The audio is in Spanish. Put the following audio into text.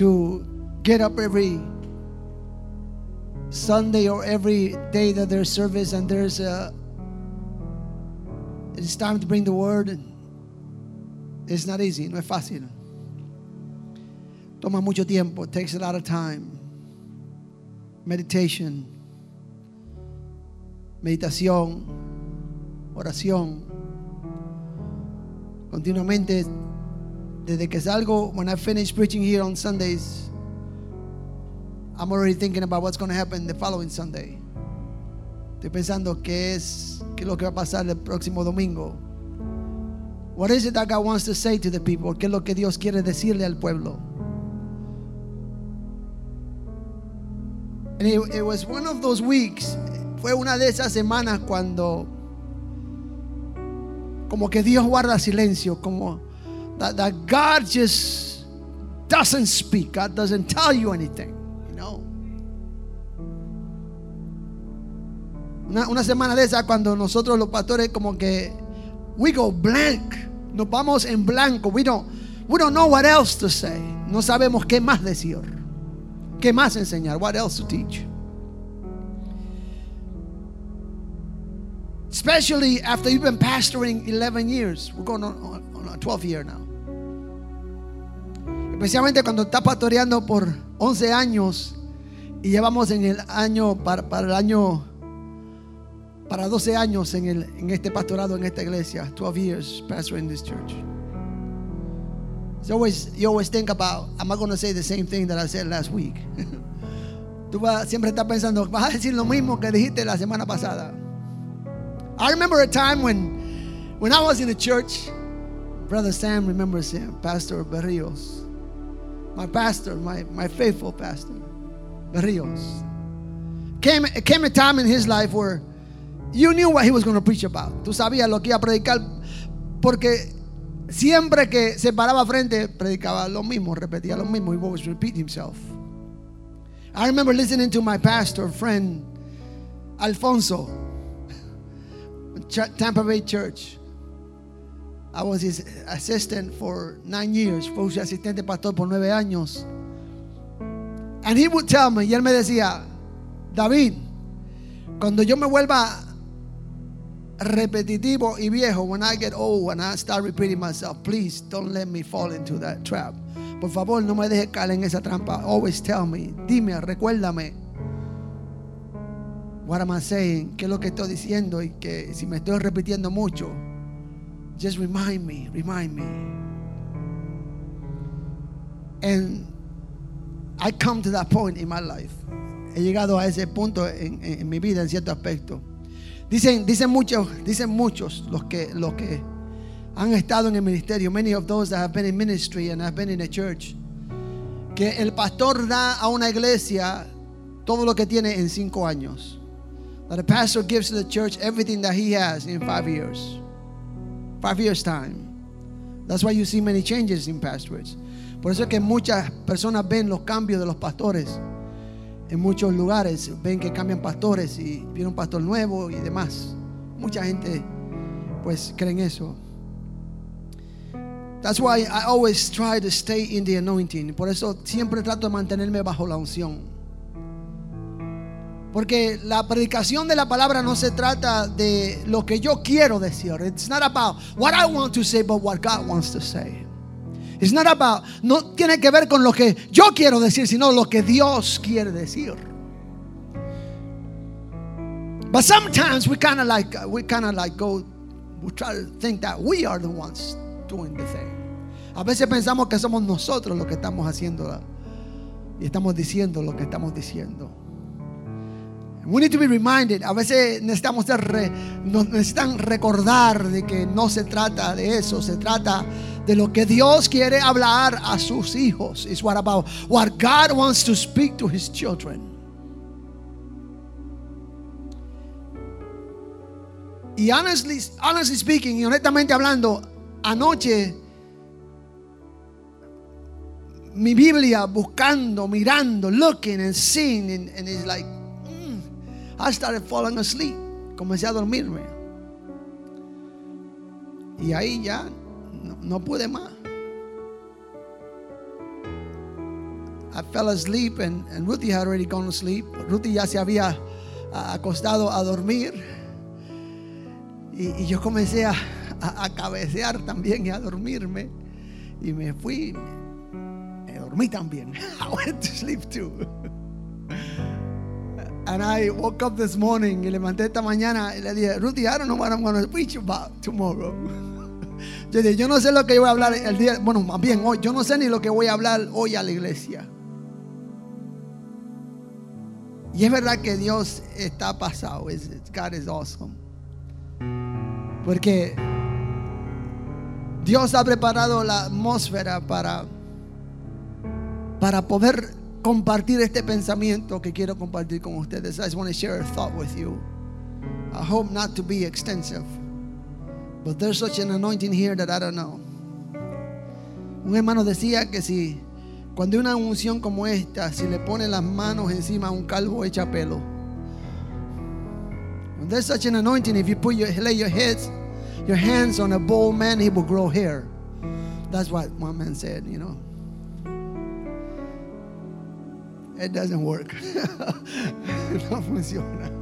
to get up every Sunday or every day that there's service and there's a it's time to bring the word. It's not easy, no es fácil. Toma mucho tiempo, takes a lot of time. Meditation, meditación, oración. Continuamente, desde que salgo, when I finish preaching here on Sundays, I'm already thinking about what's going to happen the following Sunday. Estoy pensando qué es, qué es lo que va a pasar el próximo domingo. What is it that God wants to say to the people? ¿Qué es lo que Dios quiere decirle al pueblo? And it, it was one of those weeks. Fue una de esas semanas cuando como que Dios guarda silencio, como that, that God just doesn't speak. God doesn't tell you anything, you know. Una, una semana de esa cuando nosotros los pastores como que we go blank, nos vamos en blanco. We don't, we don't know what else to say. No sabemos qué más decir, qué más enseñar, what else to teach. Especially after you've been pastoring 11 years. We're going on, on, on a 12 year now. Especialmente cuando está pastoreando por 11 años y llevamos en el año para, para el año para 12 años en, el, en este pastorado en esta iglesia, 12 years pastoring this church. So always, you always think about, am I going to say the same thing that I said last week? Tú vas, siempre estás pensando, vas a decir lo mismo que dijiste la semana pasada. I remember a time when, when I was in the church, Brother Sam remembers him, Pastor Berrios. My pastor, my, my faithful pastor, Berrios. Came, came a time in his life where you knew what he was going to preach about. Tú sabías lo que iba a predicar porque siempre que se paraba frente predicaba lo mismo, repetía lo mismo. He always repeat himself. I remember listening to my pastor friend Alfonso, Tampa Bay Church. I was his assistant for nine years. Fue su asistente pastor por nueve años. And he would tell me, y él me decía, David, cuando yo me vuelva repetitivo y viejo, when I get old, when I start repeating myself, please don't let me fall into that trap. Por favor, no me deje caer en esa trampa. Always tell me, dime, recuérdame. What am I saying? ¿Qué es lo que estoy diciendo? Y que si me estoy repitiendo mucho, just remind me, remind me. And I come to that point in my life. He llegado a ese punto en, mi vida en cierto aspecto. Dicen, dicen muchos, dicen muchos los que, los que han estado en el ministerio, many of those that have been in ministry and have been in a church, que el pastor da a una iglesia todo lo que tiene en cinco años. That the pastor gives to the church everything that he has in five years. Five years time. That's why you see many changes in pastorates. Por eso es que muchas personas ven los cambios de los pastores en muchos lugares. Ven que cambian pastores y viene un pastor nuevo y demás. Mucha gente pues creen eso. That's why I always try to stay in the anointing. Por eso siempre trato de mantenerme bajo la unción. Porque la predicación de la palabra no se trata de lo que yo quiero decir. It's not about what I want to say, but what God wants to say. It's not about, no tiene que ver con lo que yo quiero decir, sino lo que Dios quiere decir. But sometimes we kind of like, we kind of like go, we try to think that we are the ones doing the thing. A veces pensamos que somos nosotros los que estamos haciendo y estamos diciendo lo que estamos diciendo. We need to be reminded. A veces necesitamos re- nos necesitan recordar de que no se trata de eso, se trata de lo que Dios quiere hablar a sus hijos. It's what about what God wants to speak to his children. Y honestly, honestly speaking, y honestamente hablando, anoche mi Biblia buscando, mirando, looking and seeing, and, and it's like, I started falling asleep. Comencé a dormirme. Y ahí ya no, pude más. I fell asleep and, and Ruthie had already gone to sleep. Ruthie ya se había acostado a dormir. Y, y yo comencé a, a- a cabecear también y a dormirme. Y me fui. Me dormí también. I went to sleep too. And I woke up this morning y levanté esta mañana y le dije, Ruthie, I don't know what I'm going to preach about tomorrow. Yo dije, yo no sé lo que voy a hablar el día, bueno, más bien hoy, yo no sé ni lo que voy a hablar hoy a la iglesia. Y es verdad que Dios está pasado. God is awesome. Porque Dios ha preparado la atmósfera para, para poder compartir este pensamiento que quiero compartir con ustedes. I just want to share a thought with you. I hope not to be extensive. But there's such an anointing here that I don't know. Un hermano decía que si cuando una unción como esta, si le pone las manos encima a un calvo echa pelo. When there's such an anointing, if you put your lay your heads, your hands on a bald man, he will grow hair. That's what one man said, you know. It doesn't work. no funciona.